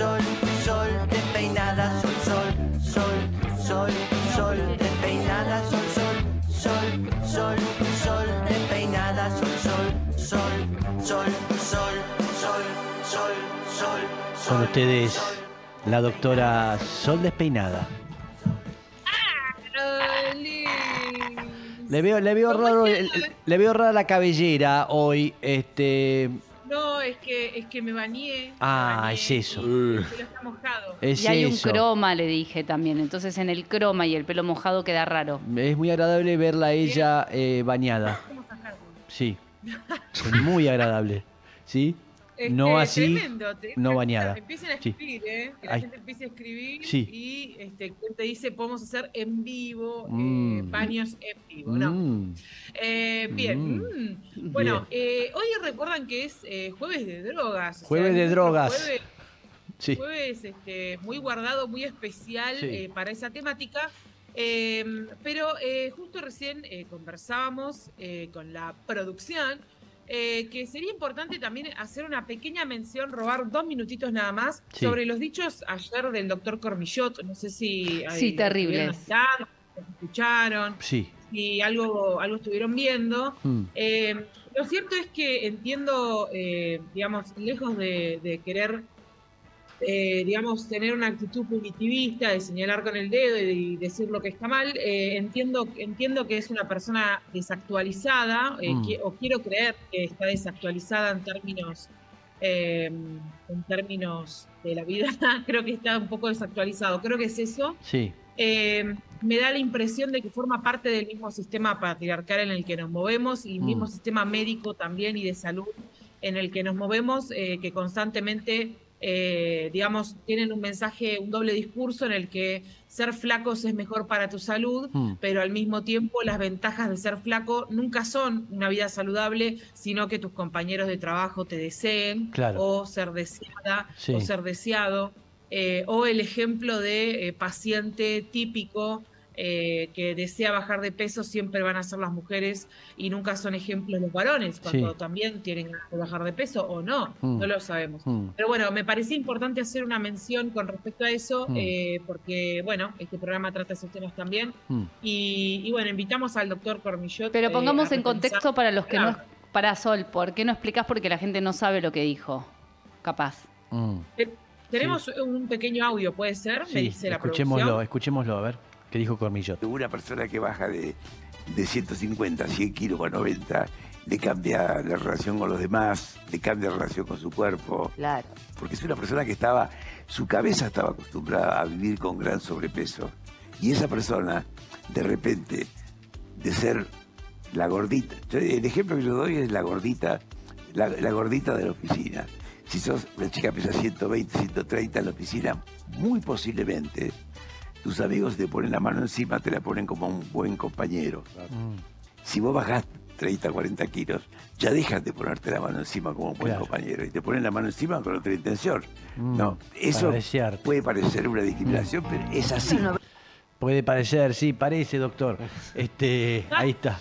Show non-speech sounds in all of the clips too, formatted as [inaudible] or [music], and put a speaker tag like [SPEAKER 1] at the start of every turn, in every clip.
[SPEAKER 1] sol, sol, despeinada, sol, sol, sol, sol, sol, despeinada, sol, sol, sol, sol, sol, despeinada, sol, sol, sol, sol, sol, sol, sol, sol.
[SPEAKER 2] Con ustedes, la doctora Sol Despeinada. Le veo, le veo raro, le veo rara la cabellera hoy, este,
[SPEAKER 3] Es que, es que me bañé.
[SPEAKER 2] Ah,
[SPEAKER 3] me bañé
[SPEAKER 2] es eso.
[SPEAKER 3] y El pelo está mojado.
[SPEAKER 2] es
[SPEAKER 4] y hay un croma, le dije también. Entonces en el croma y el pelo mojado queda raro.
[SPEAKER 2] Es muy agradable verla a ella eh, bañada. Sí. Es muy agradable. ¿Sí?
[SPEAKER 3] Este,
[SPEAKER 2] No así,
[SPEAKER 3] tremendo,
[SPEAKER 2] no bañada.
[SPEAKER 3] Empiecen a
[SPEAKER 2] Sí.
[SPEAKER 3] escribir, ¿eh? Que la
[SPEAKER 2] Ay.
[SPEAKER 3] gente empiece a escribir
[SPEAKER 2] Sí.
[SPEAKER 3] y este, ¿quién te dice podemos hacer en vivo eh,
[SPEAKER 2] Mm.
[SPEAKER 3] baños en vivo, ¿no?
[SPEAKER 2] Mm,
[SPEAKER 3] Eh, bien.
[SPEAKER 2] Mm.
[SPEAKER 3] Bueno, eh, hoy recuerdan que es jueves de drogas. o sea,
[SPEAKER 2] Jueves de drogas.
[SPEAKER 3] Jueves,
[SPEAKER 2] sí.
[SPEAKER 3] jueves este, muy guardado, muy especial para esa temática. Pero justo recién conversábamos con la producción eh, que sería importante también hacer una pequeña mención, robar dos minutitos nada más,
[SPEAKER 2] Sí.
[SPEAKER 3] sobre los dichos ayer del doctor Cormillot. No sé si ahí
[SPEAKER 4] Sí,
[SPEAKER 3] lo
[SPEAKER 4] terribles.
[SPEAKER 3] escucharon,
[SPEAKER 2] Sí.
[SPEAKER 3] si algo, algo estuvieron viendo.
[SPEAKER 2] Mm,
[SPEAKER 3] Eh, lo cierto es que entiendo, eh, digamos, lejos de, de querer, eh, digamos, tener una actitud punitivista, de señalar con el dedo y decir lo que está mal, eh, entiendo, entiendo que es una persona desactualizada, eh,
[SPEAKER 2] Mm.
[SPEAKER 3] que- o quiero creer que está desactualizada en términos, eh, en términos de la vida, [laughs] creo que está un poco desactualizado, creo que es eso.
[SPEAKER 2] sí.
[SPEAKER 3] Eh, me da la impresión de que forma parte del mismo sistema patriarcal en el que nos movemos y
[SPEAKER 2] Mm.
[SPEAKER 3] mismo sistema médico también y de salud en el que nos movemos, eh, que constantemente, eh, digamos, tienen un mensaje, un doble discurso en el que ser flacos es mejor para tu salud,
[SPEAKER 2] Mm,
[SPEAKER 3] pero al mismo tiempo las ventajas de ser flaco nunca son una vida saludable, sino que tus compañeros de trabajo te deseen
[SPEAKER 2] Claro.
[SPEAKER 3] o ser deseada
[SPEAKER 2] Sí.
[SPEAKER 3] o ser deseado, eh, o el ejemplo de eh, paciente típico eh, que desea bajar de peso siempre van a ser las mujeres y nunca son ejemplos los varones, cuando
[SPEAKER 2] Sí.
[SPEAKER 3] también tienen que bajar de peso o no,
[SPEAKER 2] Mm.
[SPEAKER 3] no lo sabemos.
[SPEAKER 2] mm.
[SPEAKER 3] Pero bueno, me parecía importante hacer una mención con respecto a eso,
[SPEAKER 2] Mm.
[SPEAKER 3] eh, porque bueno, este programa trata esos temas también.
[SPEAKER 2] Mm.
[SPEAKER 3] Y, y bueno, invitamos al doctor Cormillot.
[SPEAKER 4] Pero
[SPEAKER 3] eh,
[SPEAKER 4] pongamos en contexto para los que no...
[SPEAKER 3] Claro.
[SPEAKER 4] Para Sol, ¿por qué no explicás? Porque la gente no sabe lo que dijo. Capaz.
[SPEAKER 2] Mm.
[SPEAKER 3] Tenemos un pequeño audio, ¿puede ser? Me dice la
[SPEAKER 2] escuchémoslo,
[SPEAKER 3] producción.
[SPEAKER 2] escuchémoslo, a ver, ¿qué dijo Cormillot?
[SPEAKER 5] Una persona que baja de, de 150 a 100 kilos o a 90 le cambia la relación con los demás, le cambia la relación con su cuerpo,
[SPEAKER 6] Claro.
[SPEAKER 5] porque es una persona que estaba, su cabeza estaba acostumbrada a vivir con gran sobrepeso. Y esa persona, de repente, de ser la gordita, yo- el ejemplo que yo doy es la gordita, la, la gordita de la oficina. Si sos una chica que pesa 120, 130 en la oficina, muy posiblemente tus amigos te ponen la mano encima, te la ponen como un buen compañero.
[SPEAKER 2] Mm,
[SPEAKER 5] Si vos bajás 30, 40 kilos, ya dejan de ponerte la mano encima como un buen
[SPEAKER 2] Claro.
[SPEAKER 5] compañero y te ponen la mano encima con otra intención.
[SPEAKER 2] mm.
[SPEAKER 5] No, eso puede parecer una discriminación, pero es así.
[SPEAKER 2] Puede parecer, sí, parece, doctor. [laughs] Este, ahí está.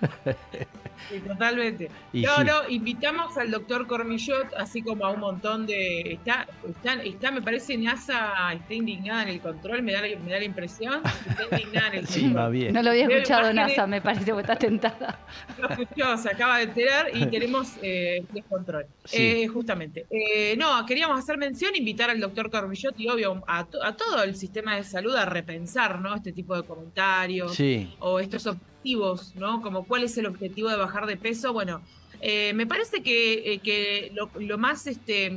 [SPEAKER 2] [laughs]
[SPEAKER 3] Sí, totalmente.
[SPEAKER 2] Y
[SPEAKER 3] no,
[SPEAKER 2] sí.
[SPEAKER 3] no, invitamos al doctor Cormillot, así como a un montón de. Está, está, está, me parece, NASA está indignada en el control, me da la, me da la impresión. Está indignada en el [laughs]
[SPEAKER 2] Sí,
[SPEAKER 3] control.
[SPEAKER 2] va bien.
[SPEAKER 4] No lo había escuchado,
[SPEAKER 3] imágenes-
[SPEAKER 4] NASA, me parece, porque está tentada. [laughs]
[SPEAKER 3] Lo escuchó, se acaba de enterar y [laughs] tenemos eh, descontrol.
[SPEAKER 2] Sí.
[SPEAKER 3] Eh, justamente. Eh, no, queríamos hacer mención, invitar al doctor Cormillot y obvio a, to- a todo el sistema de salud a repensar ¿no? este tipo de comentarios.
[SPEAKER 2] Sí,
[SPEAKER 3] o estos objetivos, ¿no? Como cuál es el objetivo de bajar de peso. Bueno, eh, me parece que, eh, que lo, lo más, este,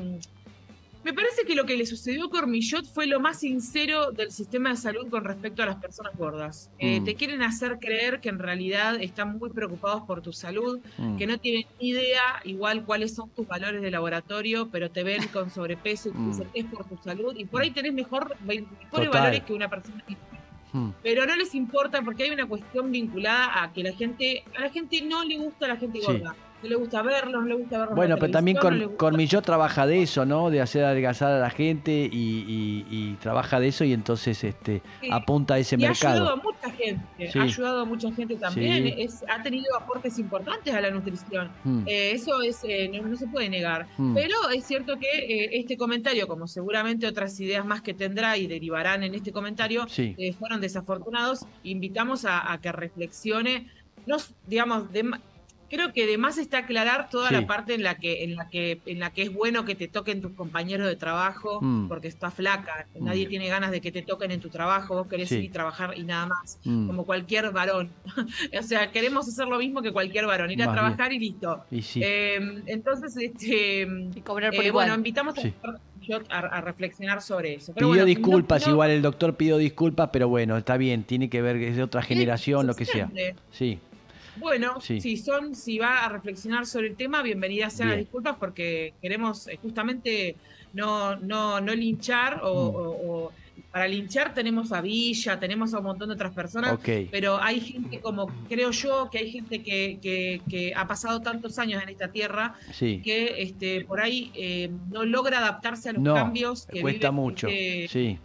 [SPEAKER 3] me parece que lo que le sucedió a Cormillot fue lo más sincero del sistema de salud con respecto a las personas gordas. Eh,
[SPEAKER 2] Mm.
[SPEAKER 3] Te quieren hacer creer que en realidad están muy preocupados por tu salud,
[SPEAKER 2] mm,
[SPEAKER 3] que no tienen ni idea igual cuáles son tus valores de laboratorio, pero te ven con sobrepeso y te [laughs]
[SPEAKER 2] Mm.
[SPEAKER 3] dicen es por tu salud y por ahí tenés mejor, mejores
[SPEAKER 2] Total.
[SPEAKER 3] valores que una persona que
[SPEAKER 2] mm,
[SPEAKER 3] pero no les importa porque hay una cuestión vinculada a que la gente, a la gente no le gusta la gente
[SPEAKER 2] Sí.
[SPEAKER 3] No le gusta verlos, no le gusta verlos. en
[SPEAKER 2] Bueno, pero también
[SPEAKER 3] no
[SPEAKER 2] Cor-
[SPEAKER 3] gusta-
[SPEAKER 2] Cormillot trabaja de eso, ¿no? De hacer adelgazar a la gente y, y- y trabaja de eso y entonces este
[SPEAKER 3] Sí.
[SPEAKER 2] apunta a ese
[SPEAKER 3] y ha ayudado a
[SPEAKER 2] mercado.
[SPEAKER 3] mucha gente,
[SPEAKER 2] Sí.
[SPEAKER 3] ha ayudado a mucha gente también,
[SPEAKER 2] Sí.
[SPEAKER 3] es, ha tenido aportes importantes a la nutrición.
[SPEAKER 2] Mm,
[SPEAKER 3] Eh, eso es eh, no, no se puede negar.
[SPEAKER 2] mm.
[SPEAKER 3] Pero es cierto que eh, este comentario, como seguramente otras ideas más que tendrá y derivarán en este comentario, eh, fueron desafortunados. Invitamos a, a que reflexione. Nos, digamos, de creo que de más está aclarar toda
[SPEAKER 2] Sí.
[SPEAKER 3] la parte en la que, en la que, en la que es bueno que te toquen tus compañeros de trabajo,
[SPEAKER 2] Mm.
[SPEAKER 3] porque está flaca.
[SPEAKER 2] Mm.
[SPEAKER 3] Nadie tiene ganas de que te toquen en tu trabajo. Vos querés
[SPEAKER 2] Sí.
[SPEAKER 3] ir y trabajar y nada más
[SPEAKER 2] Mm.
[SPEAKER 3] como cualquier varón. [laughs] o sea, queremos hacer lo mismo que cualquier varón, ir a
[SPEAKER 2] bien.
[SPEAKER 3] trabajar y listo.
[SPEAKER 2] Y sí.
[SPEAKER 3] Eh, entonces, este,
[SPEAKER 4] Y cobrar por
[SPEAKER 3] eh,
[SPEAKER 4] igual.
[SPEAKER 3] bueno, invitamos a,
[SPEAKER 2] Sí.
[SPEAKER 3] a, a reflexionar sobre eso. Pero
[SPEAKER 2] pidió
[SPEAKER 3] bueno,
[SPEAKER 2] disculpas,
[SPEAKER 3] no-
[SPEAKER 2] igual el doctor pidió disculpas, pero bueno, está bien, tiene que ver, es de otra generación, lo que sea. Sí,
[SPEAKER 3] Bueno,
[SPEAKER 2] Sí.
[SPEAKER 3] si son, si va a reflexionar sobre el tema, bienvenidas sean las
[SPEAKER 2] Bien.
[SPEAKER 3] disculpas porque queremos eh, justamente no, no, no linchar o,
[SPEAKER 2] Mm.
[SPEAKER 3] o- o- para linchar tenemos a Villa, tenemos a un montón de otras personas, pero hay gente como, creo yo, que hay gente que, que, que ha pasado tantos años en esta tierra
[SPEAKER 2] Sí,
[SPEAKER 3] que este, por ahí eh, no logra adaptarse a los
[SPEAKER 2] No,
[SPEAKER 3] cambios que
[SPEAKER 2] cuesta
[SPEAKER 3] vive
[SPEAKER 2] mucho.
[SPEAKER 3] gente-
[SPEAKER 2] Sí,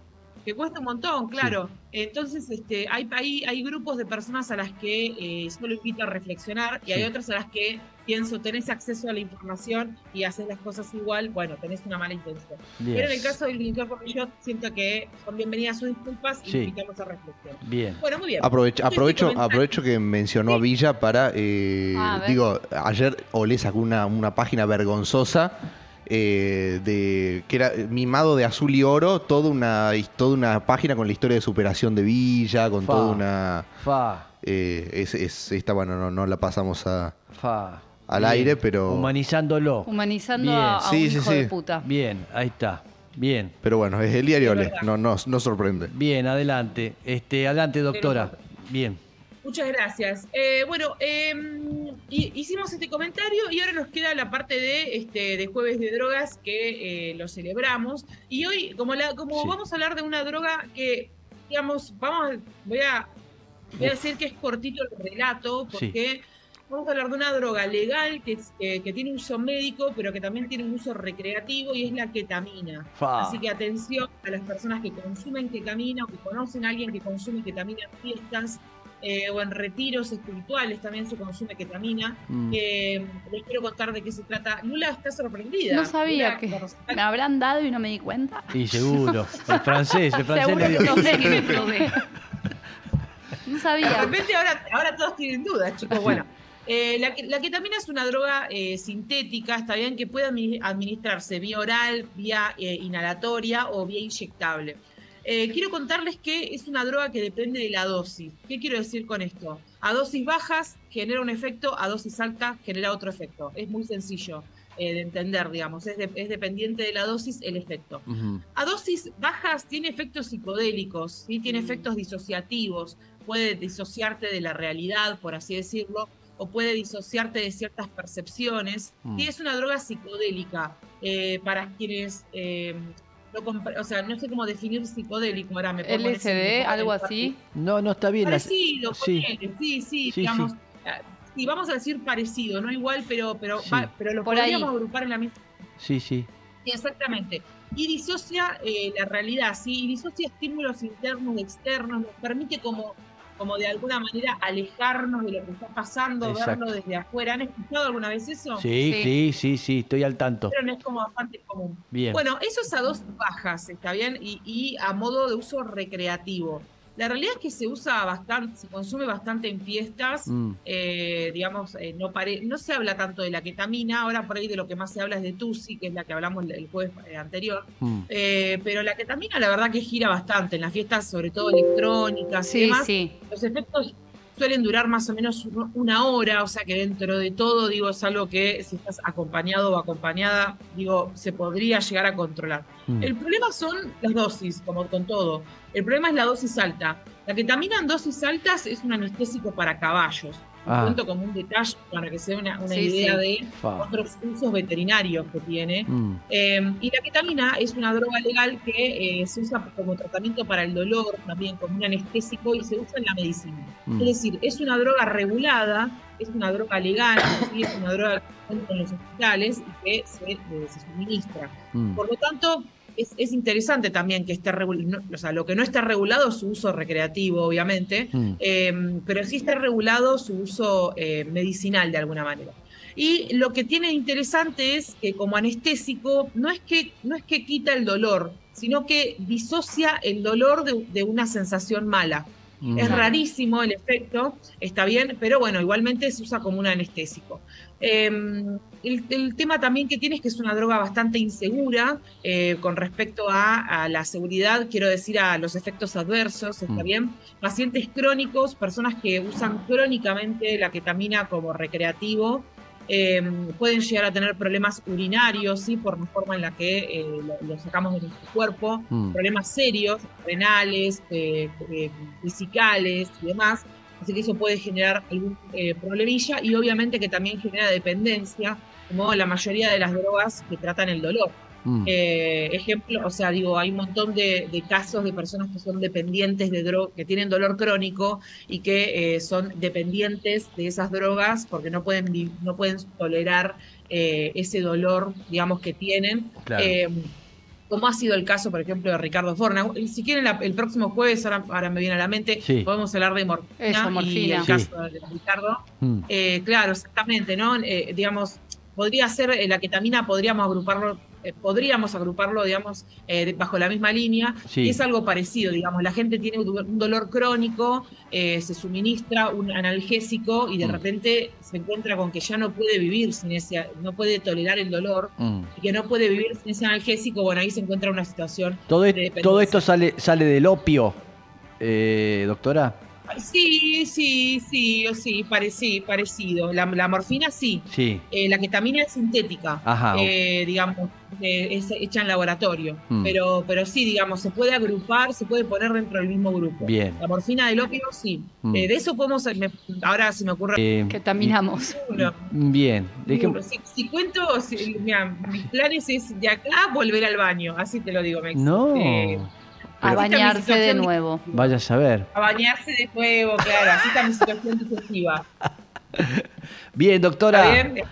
[SPEAKER 3] que cuesta un montón, claro. Entonces, este, hay, hay, hay grupos de personas a las que eh, solo invito a reflexionar y hay otras a las que pienso, tenés acceso a la información y haces las cosas igual, bueno, tenés una mala intención. Pero en el caso del director Cormillot, siento que son bienvenidas sus disculpas y
[SPEAKER 2] Sí.
[SPEAKER 3] invitamos a reflexión.
[SPEAKER 2] Bien.
[SPEAKER 3] Bueno, muy bien.
[SPEAKER 6] Aprovecho, aprovecho, aprovecho que mencionó a Villa para, eh,
[SPEAKER 4] a
[SPEAKER 6] digo, ayer Olé sacó una, una página vergonzosa eh, de que era mimado de azul y oro, toda una, toda una página con la historia de superación de Villa, con
[SPEAKER 2] Fa.
[SPEAKER 6] toda una...
[SPEAKER 2] Fa,
[SPEAKER 6] eh, es, es- esta, bueno, no, no la pasamos a-
[SPEAKER 2] fa.
[SPEAKER 6] al
[SPEAKER 2] Bien.
[SPEAKER 6] aire, pero...
[SPEAKER 2] Humanizándolo.
[SPEAKER 4] Humanizando
[SPEAKER 2] Bien.
[SPEAKER 4] a, a
[SPEAKER 6] Sí,
[SPEAKER 4] un
[SPEAKER 6] sí,
[SPEAKER 4] hijo
[SPEAKER 6] sí.
[SPEAKER 4] de puta.
[SPEAKER 2] Bien, ahí está. Bien.
[SPEAKER 6] Pero bueno, es el diario
[SPEAKER 3] verdad.
[SPEAKER 6] no, no, no sorprende.
[SPEAKER 2] Bien, adelante. Este, adelante, doctora. Bien.
[SPEAKER 3] Muchas gracias. Eh, bueno, eh, hi- hicimos este comentario y ahora nos queda la parte de este de jueves de drogas que eh, lo celebramos. Y hoy, como la, como
[SPEAKER 2] Sí.
[SPEAKER 3] vamos a hablar de una droga que, digamos, vamos, a- voy a, voy a decir que es cortito el relato,
[SPEAKER 2] Sí.
[SPEAKER 3] porque vamos a hablar de una droga legal que, es- que, que tiene uso médico, pero que también tiene un uso recreativo y es la ketamina.
[SPEAKER 2] Fa.
[SPEAKER 3] Así que atención a las personas que consumen ketamina o que conocen a alguien que consume ketamina en fiestas eh, o en retiros espirituales también se consume ketamina.
[SPEAKER 2] Mm.
[SPEAKER 3] Eh, les quiero contar de qué se trata. Lula está sorprendida.
[SPEAKER 4] No sabía
[SPEAKER 3] Lula,
[SPEAKER 4] que me habrán dado y no me di cuenta.
[SPEAKER 2] Y seguro. El francés, el francés le dio.
[SPEAKER 4] no sé me. No
[SPEAKER 3] De
[SPEAKER 4] sabía.
[SPEAKER 3] repente ahora, ahora todos tienen dudas, chicos. Bueno, eh, la, la ketamina es una droga eh, sintética, está bien, que puede admi- administrarse vía oral, vía eh, inhalatoria o vía inyectable. Eh, quiero contarles que es una droga que depende de la dosis. ¿Qué quiero decir con esto? A dosis bajas genera un efecto, a dosis alta genera otro efecto. Es muy sencillo eh, de entender, digamos. Es, de- es dependiente de la dosis el efecto. A dosis bajas tiene efectos psicodélicos, ¿sí? tiene efectos disociativos, puede disociarte de la realidad, por así decirlo, o puede disociarte de ciertas percepciones.
[SPEAKER 2] Mm.
[SPEAKER 3] Y es una droga psicodélica eh, para quienes eh, o sea, no sé cómo definir psicodélico ahora me
[SPEAKER 4] LSD, algo así.
[SPEAKER 2] No, no está bien. la-
[SPEAKER 3] Parecido,
[SPEAKER 2] sí.
[SPEAKER 3] sí, sí,
[SPEAKER 2] Sí,
[SPEAKER 3] digamos. ah, Sí, vamos a decir parecido, no igual, pero, pero,
[SPEAKER 2] Sí.
[SPEAKER 3] va- pero lo
[SPEAKER 4] Por ahí.
[SPEAKER 3] podríamos agrupar en la misma
[SPEAKER 2] Sí, sí.
[SPEAKER 3] Sí, exactamente. Y disocia eh, la realidad, ¿sí? Y disocia estímulos internos, externos, nos permite como, como de alguna manera alejarnos de lo que está pasando,
[SPEAKER 2] Exacto.
[SPEAKER 3] verlo desde afuera. ¿Han escuchado alguna vez eso?
[SPEAKER 2] Sí,
[SPEAKER 4] Sí.
[SPEAKER 2] sí, sí, sí, estoy al tanto.
[SPEAKER 3] Pero no es como bastante común.
[SPEAKER 2] Bien.
[SPEAKER 3] Bueno, eso es a dos bajas, ¿está bien? Y, y a modo de uso recreativo. La realidad es que se usa bastante, se consume bastante en fiestas.
[SPEAKER 2] Mm,
[SPEAKER 3] Eh, digamos, eh, no, pare- no se habla tanto de la ketamina, ahora por ahí de lo que más se habla es de Tusi, que es la que hablamos el- jueves eh, anterior.
[SPEAKER 2] mm.
[SPEAKER 3] Eh, pero la ketamina la verdad que gira bastante en las fiestas, sobre todo electrónicas y
[SPEAKER 4] Sí,
[SPEAKER 3] demás.
[SPEAKER 4] sí.
[SPEAKER 3] Los efectos suelen durar más o menos un- una hora, o sea que dentro de todo, digo, es algo que si estás acompañado o acompañada, digo, se podría llegar a controlar.
[SPEAKER 2] Mm.
[SPEAKER 3] El problema son las dosis, como con todo. El problema es la dosis alta. La ketamina en dosis altas es un anestésico para caballos.
[SPEAKER 2] Ah.
[SPEAKER 3] Cuento como un detalle para que se dé una, una
[SPEAKER 4] Sí,
[SPEAKER 3] idea
[SPEAKER 4] sí.
[SPEAKER 3] de otros usos veterinarios que tiene.
[SPEAKER 2] Mm,
[SPEAKER 3] Eh, y la ketamina es una droga legal que eh, se usa como tratamiento para el dolor, también como un anestésico y se usa en la medicina.
[SPEAKER 2] mm.
[SPEAKER 3] Es decir, es una droga regulada, es una droga legal, ¿sí? es una droga que se encuentra en los hospitales y que se, eh, se suministra.
[SPEAKER 2] Mm.
[SPEAKER 3] Por lo tanto, es, es interesante también que esté regulado, o sea, lo que no está regulado es su uso recreativo, obviamente,
[SPEAKER 2] Mm.
[SPEAKER 3] eh, pero sí está regulado su uso eh, medicinal de alguna manera. Y lo que tiene interesante es que como anestésico no es que, no es que quita el dolor, sino que disocia el dolor de, de una sensación mala.
[SPEAKER 2] Mm.
[SPEAKER 3] Es rarísimo el efecto, está bien, pero bueno, igualmente se usa como un anestésico. Eh, el, el tema también que tiene es que es una droga bastante insegura eh, con respecto a, a la seguridad, quiero decir, a los efectos adversos, ¿está
[SPEAKER 2] Mm.
[SPEAKER 3] bien? Pacientes crónicos, personas que usan crónicamente la ketamina como recreativo, eh, pueden llegar a tener problemas urinarios, ¿sí? Por la forma en la que eh, lo, lo sacamos de nuestro cuerpo,
[SPEAKER 2] Mm.
[SPEAKER 3] problemas serios, renales, eh, eh, fisicales y demás. Así que eso puede generar algún eh, problemilla y obviamente que también genera dependencia, como la mayoría de las drogas que tratan el dolor.
[SPEAKER 2] Mm.
[SPEAKER 3] Eh, ejemplo, o sea, digo, hay un montón de, de casos de personas que son dependientes de drogas, que tienen dolor crónico y que eh, son dependientes de esas drogas porque no pueden, no pueden tolerar eh, ese dolor, digamos, que tienen.
[SPEAKER 2] Claro.
[SPEAKER 3] Eh, como ha sido el caso, por ejemplo, de Ricardo Forna. Si quieren, la- el próximo jueves, ahora, ahora me viene a la mente,
[SPEAKER 2] Sí.
[SPEAKER 3] podemos hablar de morfina,
[SPEAKER 4] Eso,
[SPEAKER 3] y el
[SPEAKER 2] Sí.
[SPEAKER 3] caso de Ricardo.
[SPEAKER 2] Mm.
[SPEAKER 3] Eh, claro, exactamente, ¿no? Eh, digamos, podría ser eh, la ketamina, podríamos agruparlo, eh, podríamos agruparlo, digamos, eh, bajo la misma línea.
[SPEAKER 2] Sí.
[SPEAKER 3] Y es algo parecido, digamos, la gente tiene un do- un dolor crónico, eh, se suministra un analgésico y de
[SPEAKER 2] Mm.
[SPEAKER 3] repente se encuentra con que ya no puede vivir sin ese, no puede tolerar el dolor
[SPEAKER 2] Mm.
[SPEAKER 3] y que no puede vivir sin ese analgésico, bueno, ahí se encuentra una situación.
[SPEAKER 2] Todo,
[SPEAKER 3] de
[SPEAKER 2] es-
[SPEAKER 3] dependencia.
[SPEAKER 2] todo esto sale, sale del opio, eh, doctora.
[SPEAKER 3] Sí, sí, sí, o sí, pareci- parecido. La, la morfina sí.
[SPEAKER 2] Sí.
[SPEAKER 3] Eh, la ketamina es sintética,
[SPEAKER 2] Ajá.
[SPEAKER 3] eh, digamos, eh, es hecha en laboratorio.
[SPEAKER 2] Mm.
[SPEAKER 3] Pero, pero sí, digamos, se puede agrupar, se puede poner dentro del mismo grupo.
[SPEAKER 2] Bien.
[SPEAKER 3] La morfina del opio, sí.
[SPEAKER 2] Mm.
[SPEAKER 3] Eh, de eso podemos, me- ahora se me ocurre
[SPEAKER 2] Eh,
[SPEAKER 4] Que terminamos.
[SPEAKER 3] uno.
[SPEAKER 2] Bien. Dejem-
[SPEAKER 3] uno. Si, si cuento, si- mira, mis planes es de acá volver al baño, así te lo digo, Mex.
[SPEAKER 2] No.
[SPEAKER 4] A bañarse de nuevo.
[SPEAKER 2] Vaya a saber.
[SPEAKER 3] A bañarse de nuevo, claro, así está mi situación digestiva. [laughs]
[SPEAKER 2] Bien,
[SPEAKER 3] ¿Está
[SPEAKER 2] doctora.
[SPEAKER 3] bien?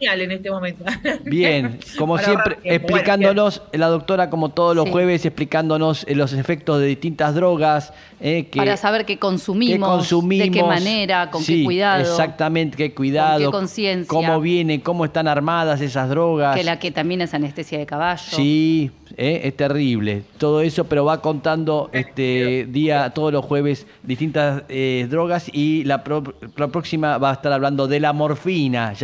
[SPEAKER 3] Genial en este momento. [laughs]
[SPEAKER 2] Bien, como
[SPEAKER 3] Para
[SPEAKER 2] siempre, explicándonos, la doctora como todos los
[SPEAKER 4] Sí.
[SPEAKER 2] jueves, explicándonos eh, los efectos de distintas drogas. eh, que,
[SPEAKER 4] Para saber qué
[SPEAKER 2] que
[SPEAKER 4] consumimos,
[SPEAKER 2] consumimos.
[SPEAKER 4] de qué manera, con
[SPEAKER 2] Sí,
[SPEAKER 4] qué cuidado.
[SPEAKER 2] Exactamente, qué cuidado.
[SPEAKER 4] Con qué conciencia.
[SPEAKER 2] Cómo vienen, cómo están armadas esas drogas.
[SPEAKER 4] Que la ketamina es anestesia de caballo.
[SPEAKER 2] Sí, eh, es terrible. Todo eso, pero va contando este día, todos los jueves, distintas eh, drogas y la, pro- la próxima va a estar hablando de la morfina. Ya